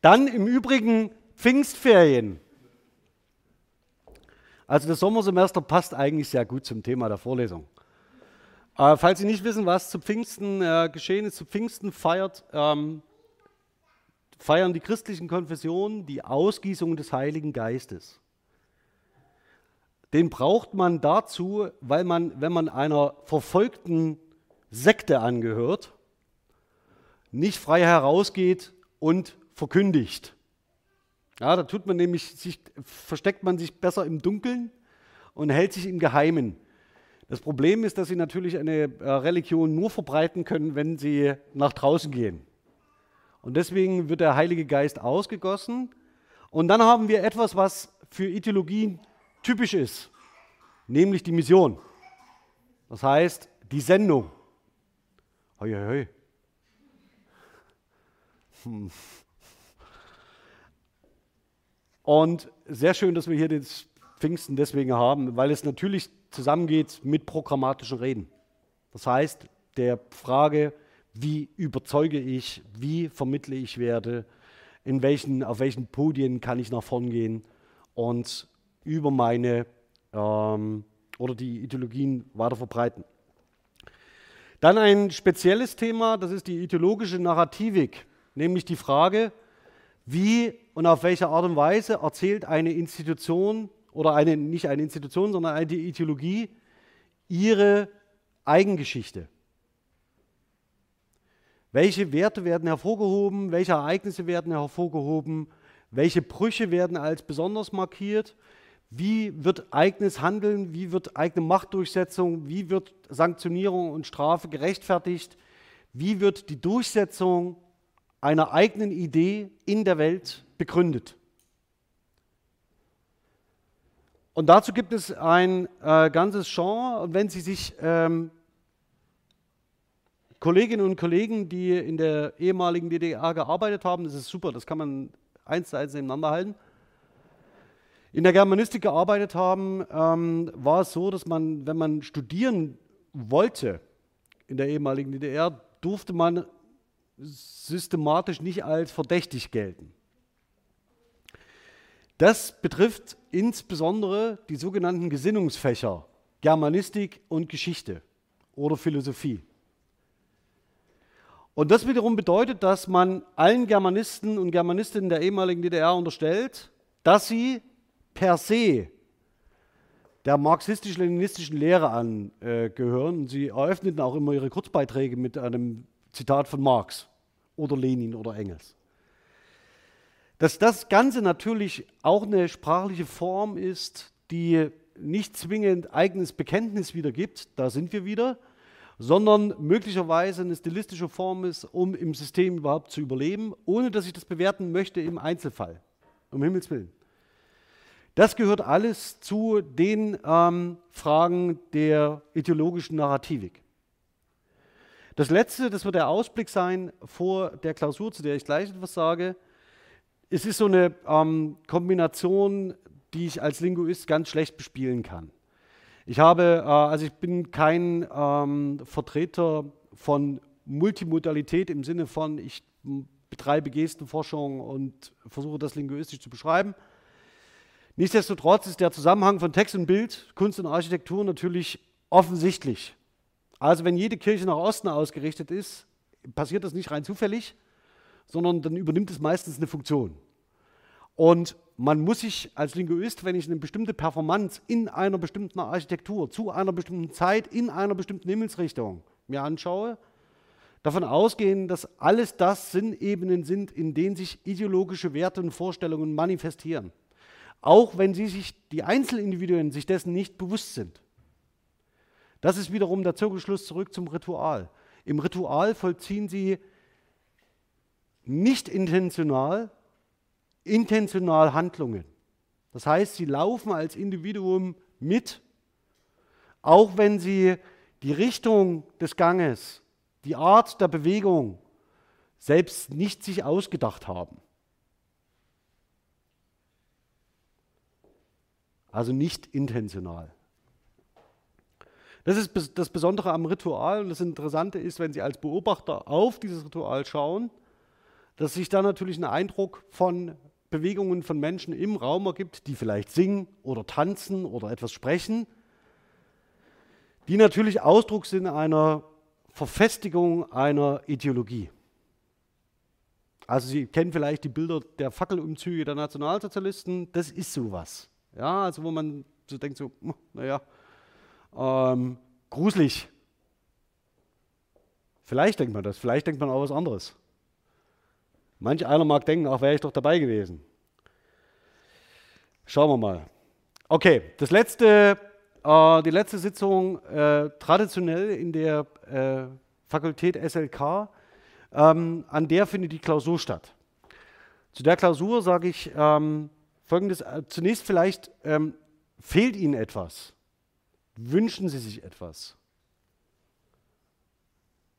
Dann im Übrigen Pfingstferien. Also das Sommersemester passt eigentlich sehr gut zum Thema der Vorlesung. Äh, falls Sie nicht wissen, was zu Pfingsten äh, geschehen ist, zu Pfingsten feiert ähm, feiern die christlichen Konfessionen die Ausgießung des Heiligen Geistes. Den braucht man dazu, weil man, wenn man einer verfolgten Sekte angehört, nicht frei herausgeht und verkündigt. Ja, da tut man nämlich, sich, versteckt man sich besser im Dunkeln und hält sich im Geheimen. Das Problem ist, dass sie natürlich eine äh, Religion nur verbreiten können, wenn sie nach draußen gehen. Und deswegen wird der Heilige Geist ausgegossen. Und dann haben wir etwas, was für Ideologien typisch ist, nämlich die Mission. Das heißt, die Sendung. Hoi, hoi, hoi. Hm. Und sehr schön, dass wir hier den Pfingsten deswegen haben, weil es natürlich zusammengeht mit programmatischen Reden. Das heißt, der Frage, wie überzeuge ich, wie vermittle ich Werte, in welchen, auf welchen Podien kann ich nach vorn gehen und über meine ähm, oder die Ideologien weiter verbreiten. Dann ein spezielles Thema, das ist die ideologische Narrativik, nämlich die Frage, wie und auf welche Art und Weise erzählt eine Institution oder eine, nicht eine Institution, sondern eine Ideologie ihre Eigengeschichte. Welche Werte werden hervorgehoben? Welche Ereignisse werden hervorgehoben? Welche Brüche werden als besonders markiert? Wie wird eigenes Handeln, wie wird eigene Machtdurchsetzung, wie wird Sanktionierung und Strafe gerechtfertigt, wie wird die Durchsetzung einer eigenen Idee in der Welt begründet. Und dazu gibt es ein äh, ganzes Genre. wenn Sie sich ähm, Kolleginnen und Kollegen, die in der ehemaligen DDR gearbeitet haben, das ist super, das kann man eins zu eins nebeneinander halten, in der Germanistik gearbeitet haben, ähm, war es so, dass man, wenn man studieren wollte in der ehemaligen DDR, durfte man systematisch nicht als verdächtig gelten. Das betrifft insbesondere die sogenannten Gesinnungsfächer Germanistik und Geschichte oder Philosophie. Und das wiederum bedeutet, dass man allen Germanisten und Germanistinnen der ehemaligen DDR unterstellt, dass sie per se der marxistisch-leninistischen Lehre angehören. Sie eröffneten auch immer ihre Kurzbeiträge mit einem Zitat von Marx oder Lenin oder Engels. Dass das Ganze natürlich auch eine sprachliche Form ist, die nicht zwingend eigenes Bekenntnis wiedergibt, da sind wir wieder, sondern möglicherweise eine stilistische Form ist, um im System überhaupt zu überleben, ohne dass ich das bewerten möchte im Einzelfall. Um Himmels Willen. Das gehört alles zu den ähm, Fragen der ideologischen Narrativik. Das letzte, das wird der Ausblick sein vor der Klausur, zu der ich gleich etwas sage. Es ist so eine ähm, Kombination, die ich als Linguist ganz schlecht bespielen kann. Ich habe, äh, also ich bin kein ähm, Vertreter von Multimodalität im Sinne von, ich betreibe Gestenforschung und versuche das linguistisch zu beschreiben. Nichtsdestotrotz ist der Zusammenhang von Text und Bild, Kunst und Architektur natürlich offensichtlich. Also wenn jede Kirche nach Osten ausgerichtet ist, passiert das nicht rein zufällig, sondern dann übernimmt es meistens eine Funktion. Und man muss sich als Linguist, wenn ich eine bestimmte Performance in einer bestimmten Architektur, zu einer bestimmten Zeit, in einer bestimmten Himmelsrichtung mir anschaue, davon ausgehen, dass alles das Sinnebenen sind, in denen sich ideologische Werte und Vorstellungen manifestieren auch wenn sie sich, die Einzelindividuen sich dessen nicht bewusst sind. Das ist wiederum der Zirkelschluss zurück zum Ritual. Im Ritual vollziehen sie nicht intentional, intentional Handlungen. Das heißt, sie laufen als Individuum mit, auch wenn sie die Richtung des Ganges, die Art der Bewegung selbst nicht sich ausgedacht haben. Also nicht intentional. Das ist das Besondere am Ritual und das Interessante ist, wenn Sie als Beobachter auf dieses Ritual schauen, dass sich da natürlich ein Eindruck von Bewegungen von Menschen im Raum ergibt, die vielleicht singen oder tanzen oder etwas sprechen, die natürlich Ausdruck sind einer Verfestigung einer Ideologie. Also Sie kennen vielleicht die Bilder der Fackelumzüge der Nationalsozialisten, das ist sowas. Ja, also wo man so denkt, so, hm, naja, ähm, gruselig. Vielleicht denkt man das, vielleicht denkt man auch was anderes. Manch einer mag denken, ach, wäre ich doch dabei gewesen. Schauen wir mal. Okay, das letzte, äh, die letzte Sitzung äh, traditionell in der äh, Fakultät SLK, ähm, an der findet die Klausur statt. Zu der Klausur sage ich ähm, Folgendes, äh, zunächst vielleicht ähm, fehlt Ihnen etwas. Wünschen Sie sich etwas?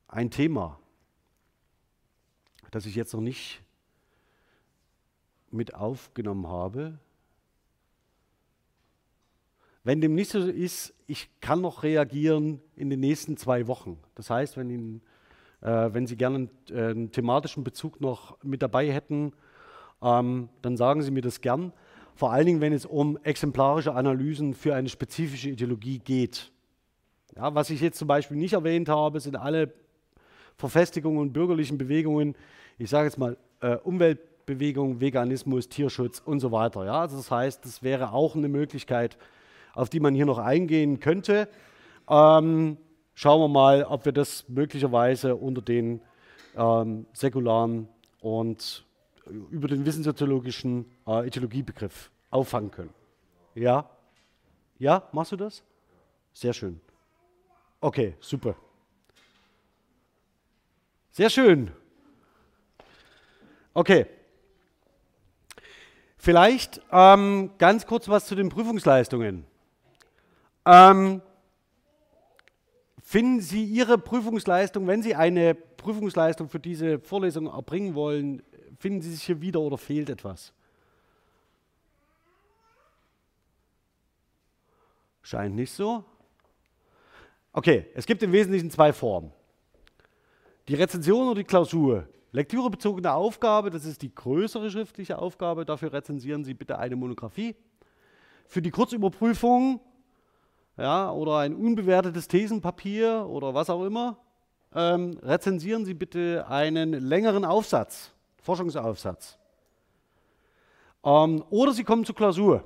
Ein Thema, das ich jetzt noch nicht mit aufgenommen habe. Wenn dem nicht so ist, ich kann noch reagieren in den nächsten zwei Wochen. Das heißt, wenn, Ihnen, äh, wenn Sie gerne einen, äh, einen thematischen Bezug noch mit dabei hätten, ähm, dann sagen Sie mir das gern. Vor allen Dingen, wenn es um exemplarische Analysen für eine spezifische Ideologie geht. Ja, was ich jetzt zum Beispiel nicht erwähnt habe, sind alle Verfestigungen und bürgerlichen Bewegungen, ich sage jetzt mal äh, Umweltbewegung, Veganismus, Tierschutz und so weiter. Ja? Also das heißt, das wäre auch eine Möglichkeit, auf die man hier noch eingehen könnte. Ähm, schauen wir mal, ob wir das möglicherweise unter den ähm, säkularen und über den wissenssoziologischen äh, Ideologiebegriff auffangen können. Ja? Ja, machst du das? Sehr schön. Okay, super. Sehr schön. Okay. Vielleicht ähm, ganz kurz was zu den Prüfungsleistungen. Ähm, finden Sie Ihre Prüfungsleistung, wenn Sie eine Prüfungsleistung für diese Vorlesung erbringen wollen, finden Sie sich hier wieder oder fehlt etwas? Scheint nicht so. Okay, es gibt im Wesentlichen zwei Formen. Die Rezension oder die Klausur. Lektürebezogene Aufgabe, das ist die größere schriftliche Aufgabe, dafür rezensieren Sie bitte eine Monographie. Für die Kurzüberprüfung ja, oder ein unbewertetes Thesenpapier oder was auch immer, ähm, rezensieren Sie bitte einen längeren Aufsatz, Forschungsaufsatz. Ähm, oder Sie kommen zur Klausur.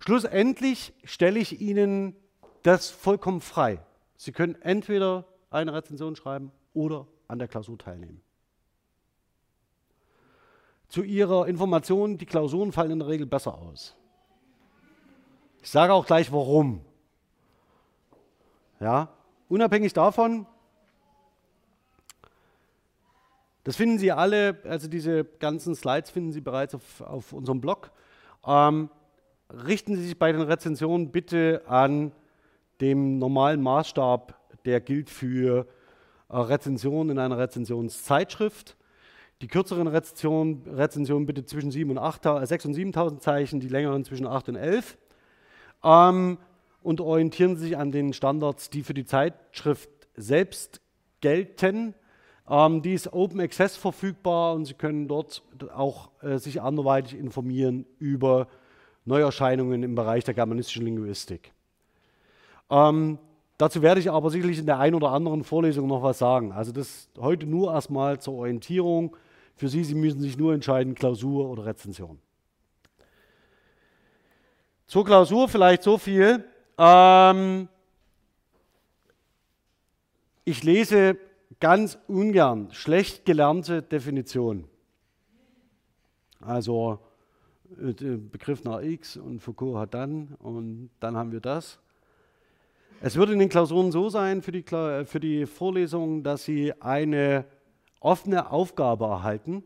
Schlussendlich stelle ich Ihnen das vollkommen frei. Sie können entweder eine Rezension schreiben oder an der Klausur teilnehmen. Zu Ihrer Information, die Klausuren fallen in der Regel besser aus. Ich sage auch gleich warum. Ja, unabhängig davon, das finden Sie alle, also diese ganzen Slides finden Sie bereits auf, auf unserem Blog. Ähm, richten Sie sich bei den Rezensionen bitte an dem normalen Maßstab, der gilt für äh, Rezensionen in einer Rezensionszeitschrift. Die kürzeren Rezensionen, Rezensionen bitte zwischen 7 und 8, 6 und 7.000 Zeichen, die längeren zwischen 8 und 11. Ähm, und orientieren sich an den Standards, die für die Zeitschrift selbst gelten. Ähm, die ist Open Access verfügbar und Sie können dort auch äh, sich anderweitig informieren über Neuerscheinungen im Bereich der germanistischen Linguistik. Ähm, dazu werde ich aber sicherlich in der einen oder anderen Vorlesung noch was sagen. Also das heute nur erstmal zur Orientierung. Für Sie, Sie müssen sich nur entscheiden, Klausur oder Rezension. Zur Klausur vielleicht so viel. Ähm, ich lese ganz ungern schlecht gelernte Definitionen. Also äh, Begriff nach X und Foucault hat dann und dann haben wir das. Es wird in den Klausuren so sein für die, für die Vorlesungen, dass Sie eine offene Aufgabe erhalten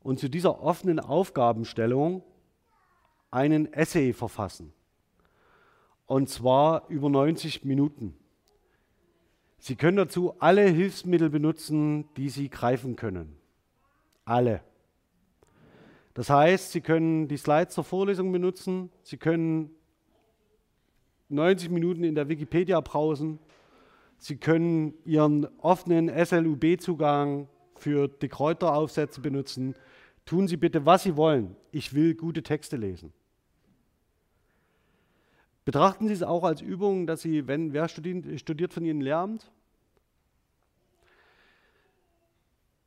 und zu dieser offenen Aufgabenstellung einen Essay verfassen. Und zwar über 90 Minuten. Sie können dazu alle Hilfsmittel benutzen, die Sie greifen können. Alle. Das heißt, Sie können die Slides zur Vorlesung benutzen, Sie können 90 Minuten in der Wikipedia browsen, Sie können Ihren offenen SLUB-Zugang für die Kräuteraufsätze benutzen. Tun Sie bitte, was Sie wollen. Ich will gute Texte lesen. Betrachten Sie es auch als Übung, dass Sie, wenn wer studiert, von Ihnen Lehramt?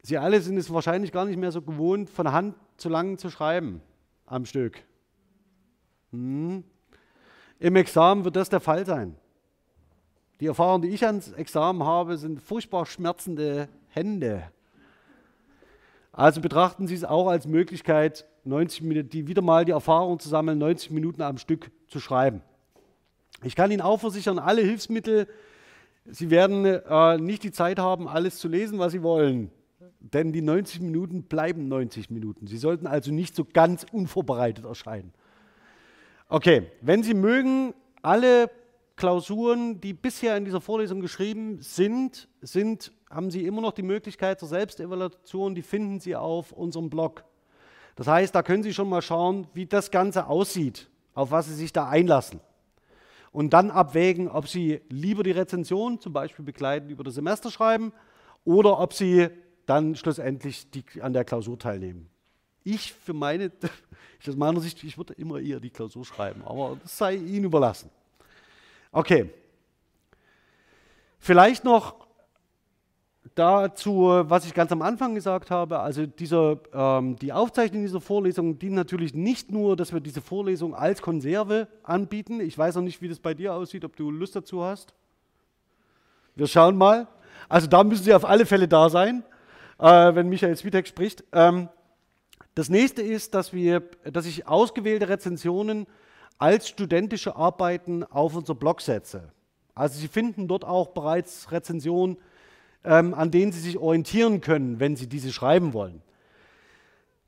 Sie alle sind es wahrscheinlich gar nicht mehr so gewohnt, von Hand zu lang zu schreiben am Stück. Hm. Im Examen wird das der Fall sein. Die Erfahrung, die ich ans Examen habe, sind furchtbar schmerzende Hände. Also betrachten Sie es auch als Möglichkeit, 90 Minuten, die wieder mal die Erfahrung zu sammeln, 90 Minuten am Stück zu schreiben. Ich kann Ihnen auch versichern, alle Hilfsmittel, Sie werden äh, nicht die Zeit haben, alles zu lesen, was Sie wollen. Denn die 90 Minuten bleiben 90 Minuten. Sie sollten also nicht so ganz unvorbereitet erscheinen. Okay, wenn Sie mögen, alle Klausuren, die bisher in dieser Vorlesung geschrieben sind, sind, haben Sie immer noch die Möglichkeit zur Selbstevaluation, die finden Sie auf unserem Blog. Das heißt, da können Sie schon mal schauen, wie das Ganze aussieht, auf was Sie sich da einlassen. Und dann abwägen, ob Sie lieber die Rezension zum Beispiel begleiten über das Semester schreiben oder ob Sie dann schlussendlich die, an der Klausur teilnehmen. Ich für meine, aus meiner Sicht, ich würde immer eher die Klausur schreiben, aber das sei Ihnen überlassen. Okay. Vielleicht noch dazu, was ich ganz am Anfang gesagt habe, also dieser, ähm, die Aufzeichnung dieser Vorlesung dient natürlich nicht nur, dass wir diese Vorlesung als Konserve anbieten. Ich weiß noch nicht, wie das bei dir aussieht, ob du Lust dazu hast. Wir schauen mal. Also da müssen Sie auf alle Fälle da sein äh, wenn Michael Switek spricht. Ähm, das nächste ist, dass, wir, dass ich ausgewählte Rezensionen als studentische Arbeiten auf unser Blog setze. Also Sie finden dort auch bereits Rezensionen, ähm, an denen Sie sich orientieren können, wenn Sie diese schreiben wollen.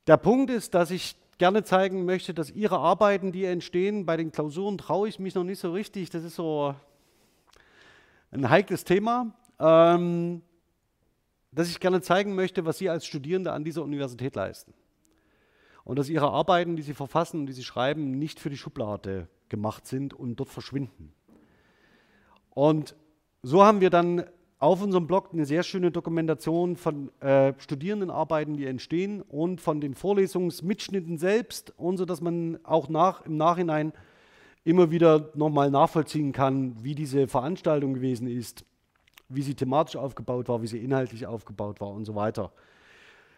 Der Punkt ist, dass ich gerne zeigen möchte, dass Ihre Arbeiten, die entstehen, bei den Klausuren traue ich mich noch nicht so richtig. Das ist so ein heikles Thema, ähm, dass ich gerne zeigen möchte, was Sie als Studierende an dieser Universität leisten. Und dass Ihre Arbeiten, die Sie verfassen und die Sie schreiben, nicht für die Schublade gemacht sind und dort verschwinden. Und so haben wir dann auf unserem Blog eine sehr schöne Dokumentation von äh, Studierendenarbeiten, die entstehen und von den Vorlesungsmitschnitten selbst und so, dass man auch nach, im Nachhinein immer wieder nochmal nachvollziehen kann, wie diese Veranstaltung gewesen ist, wie sie thematisch aufgebaut war, wie sie inhaltlich aufgebaut war und so weiter.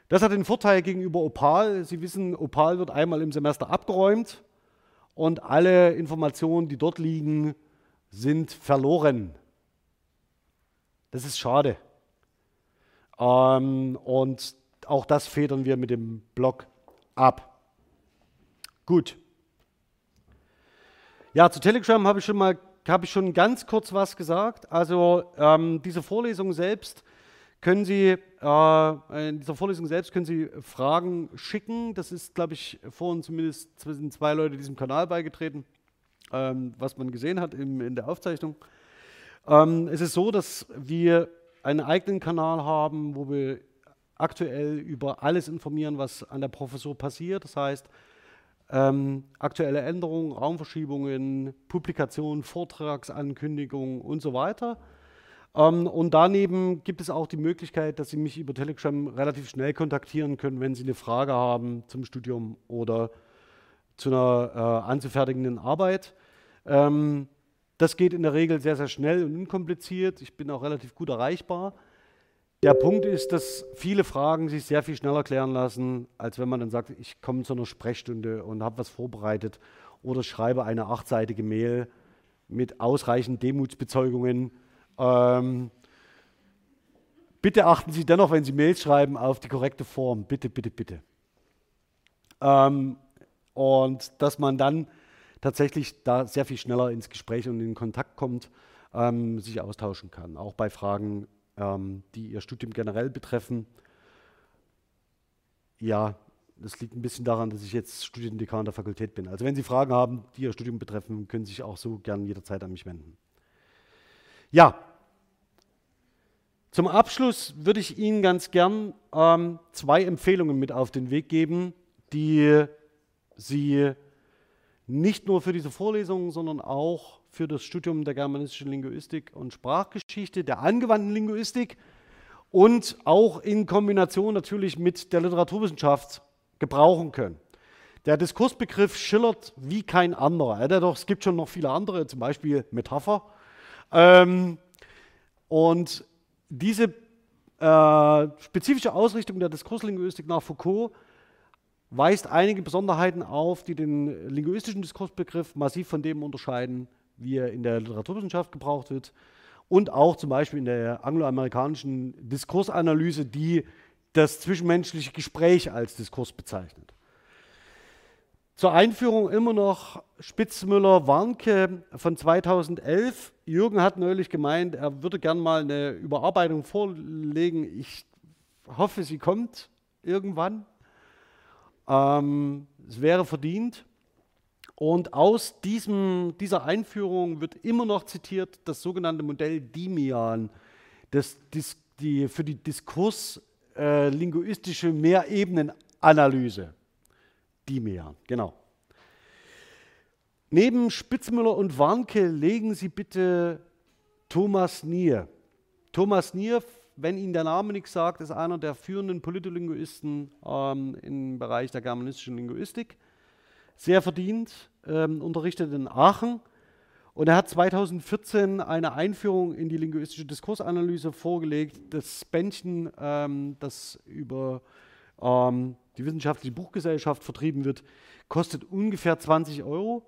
Das hat den Vorteil gegenüber Opal. Sie wissen, Opal wird einmal im Semester abgeräumt und alle Informationen, die dort liegen, sind verloren. Das ist schade. Ähm, und auch das federn wir mit dem Blog ab. Gut. Ja, zu Telegram habe ich schon mal habe ich schon ganz kurz was gesagt. Also ähm, diese Vorlesung selbst können Sie äh, in dieser Vorlesung selbst können Sie Fragen schicken. Das ist, glaube ich, vorhin zumindest zwischen zwei Leute diesem Kanal beigetreten, ähm, was man gesehen hat im, in der Aufzeichnung. Ähm, es ist so, dass wir einen eigenen Kanal haben, wo wir aktuell über alles informieren, was an der Professur passiert. Das heißt, ähm, aktuelle Änderungen, Raumverschiebungen, Publikationen, Vortragsankündigungen und so weiter. Ähm, und daneben gibt es auch die Möglichkeit, dass Sie mich über Telegram relativ schnell kontaktieren können, wenn Sie eine Frage haben zum Studium oder zu einer äh, anzufertigenden Arbeit. Ähm, das geht in der Regel sehr, sehr schnell und unkompliziert. Ich bin auch relativ gut erreichbar. Der Punkt ist, dass viele Fragen sich sehr viel schneller klären lassen, als wenn man dann sagt, ich komme zu einer Sprechstunde und habe was vorbereitet oder schreibe eine achtseitige Mail mit ausreichend Demutsbezeugungen. Ähm, bitte achten Sie dennoch, wenn Sie Mails schreiben, auf die korrekte Form. Bitte, bitte, bitte. Ähm, und dass man dann tatsächlich da sehr viel schneller ins Gespräch und in Kontakt kommt, ähm, sich austauschen kann. Auch bei Fragen, ähm, die Ihr Studium generell betreffen. Ja, das liegt ein bisschen daran, dass ich jetzt Studiendekan der Fakultät bin. Also wenn Sie Fragen haben, die Ihr Studium betreffen, können Sie sich auch so gern jederzeit an mich wenden. Ja, zum Abschluss würde ich Ihnen ganz gern ähm, zwei Empfehlungen mit auf den Weg geben, die Sie nicht nur für diese Vorlesungen, sondern auch für das Studium der germanistischen Linguistik und Sprachgeschichte, der angewandten Linguistik und auch in Kombination natürlich mit der Literaturwissenschaft gebrauchen können. Der Diskursbegriff schillert wie kein anderer. Doch, es gibt schon noch viele andere, zum Beispiel Metapher. Ähm, und diese äh, spezifische Ausrichtung der Diskurslinguistik nach Foucault weist einige Besonderheiten auf, die den linguistischen Diskursbegriff massiv von dem unterscheiden, wie er in der Literaturwissenschaft gebraucht wird und auch zum Beispiel in der angloamerikanischen Diskursanalyse, die das zwischenmenschliche Gespräch als Diskurs bezeichnet. Zur Einführung immer noch Spitzmüller-Warnke von 2011. Jürgen hat neulich gemeint, er würde gern mal eine Überarbeitung vorlegen. Ich hoffe, sie kommt irgendwann. Ähm, es wäre verdient. Und aus diesem, dieser Einführung wird immer noch zitiert das sogenannte Modell Dimian, das, das die, für die diskurslinguistische äh, Mehrebenenanalyse. Dimian, genau. Neben Spitzmüller und Warnke legen Sie bitte Thomas Nier. Thomas Nier wenn Ihnen der Name nichts sagt, ist einer der führenden Politolinguisten ähm, im Bereich der germanistischen Linguistik. Sehr verdient, ähm, unterrichtet in Aachen. Und er hat 2014 eine Einführung in die linguistische Diskursanalyse vorgelegt. Das Bändchen, ähm, das über ähm, die wissenschaftliche Buchgesellschaft vertrieben wird, kostet ungefähr 20 Euro.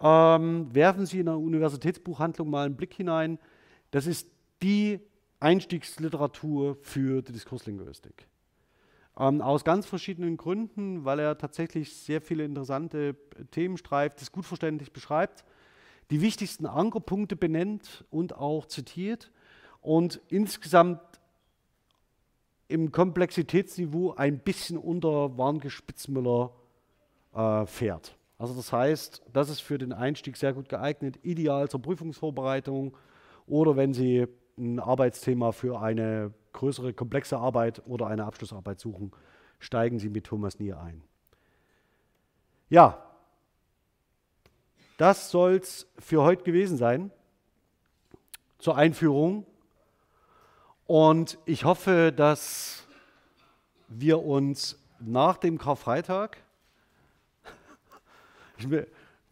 Ähm, werfen Sie in der Universitätsbuchhandlung mal einen Blick hinein. Das ist die Einstiegsliteratur für die Diskurslinguistik. Ähm, aus ganz verschiedenen Gründen, weil er tatsächlich sehr viele interessante Themen streift, es gut verständlich beschreibt, die wichtigsten Ankerpunkte benennt und auch zitiert und insgesamt im Komplexitätsniveau ein bisschen unter Warnke Spitzmüller äh, fährt. Also das heißt, das ist für den Einstieg sehr gut geeignet, ideal zur Prüfungsvorbereitung oder wenn Sie ein Arbeitsthema für eine größere, komplexe Arbeit oder eine Abschlussarbeit suchen, steigen Sie mit Thomas Nier ein. Ja, das soll es für heute gewesen sein zur Einführung. Und ich hoffe, dass wir uns nach dem Karfreitag, will,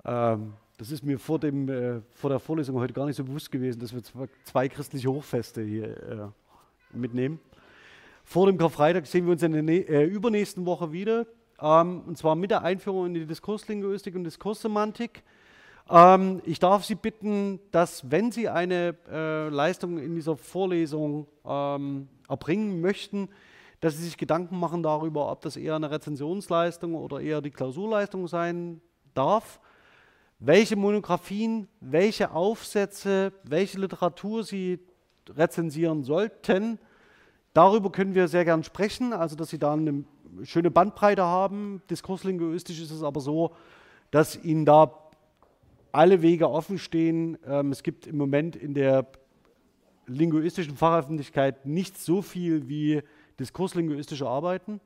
ähm, das ist mir vor, dem, äh, vor der Vorlesung heute gar nicht so bewusst gewesen, dass wir zwei, zwei christliche Hochfeste hier äh, mitnehmen. Vor dem Karfreitag sehen wir uns in der äh, übernächsten Woche wieder, ähm, und zwar mit der Einführung in die Diskurslinguistik und Diskurssemantik. Ähm, ich darf Sie bitten, dass, wenn Sie eine äh, Leistung in dieser Vorlesung ähm, erbringen möchten, dass Sie sich Gedanken machen darüber, ob das eher eine Rezensionsleistung oder eher die Klausurleistung sein darf, welche Monographien, welche Aufsätze, welche Literatur Sie rezensieren sollten. Darüber können wir sehr gern sprechen, also dass Sie da eine schöne Bandbreite haben. Diskurslinguistisch ist es aber so, dass Ihnen da alle Wege offen stehen. Ähm, es gibt im Moment in der linguistischen Fachöffentlichkeit nicht so viel wie diskurslinguistische Arbeiten.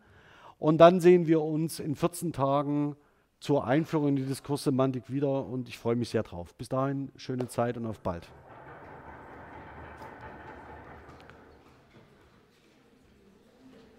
Und dann sehen wir uns in 14 Tagen zur Einführung in die Diskurssemantik wieder und ich freue mich sehr drauf. Bis dahin, schöne Zeit und auf bald.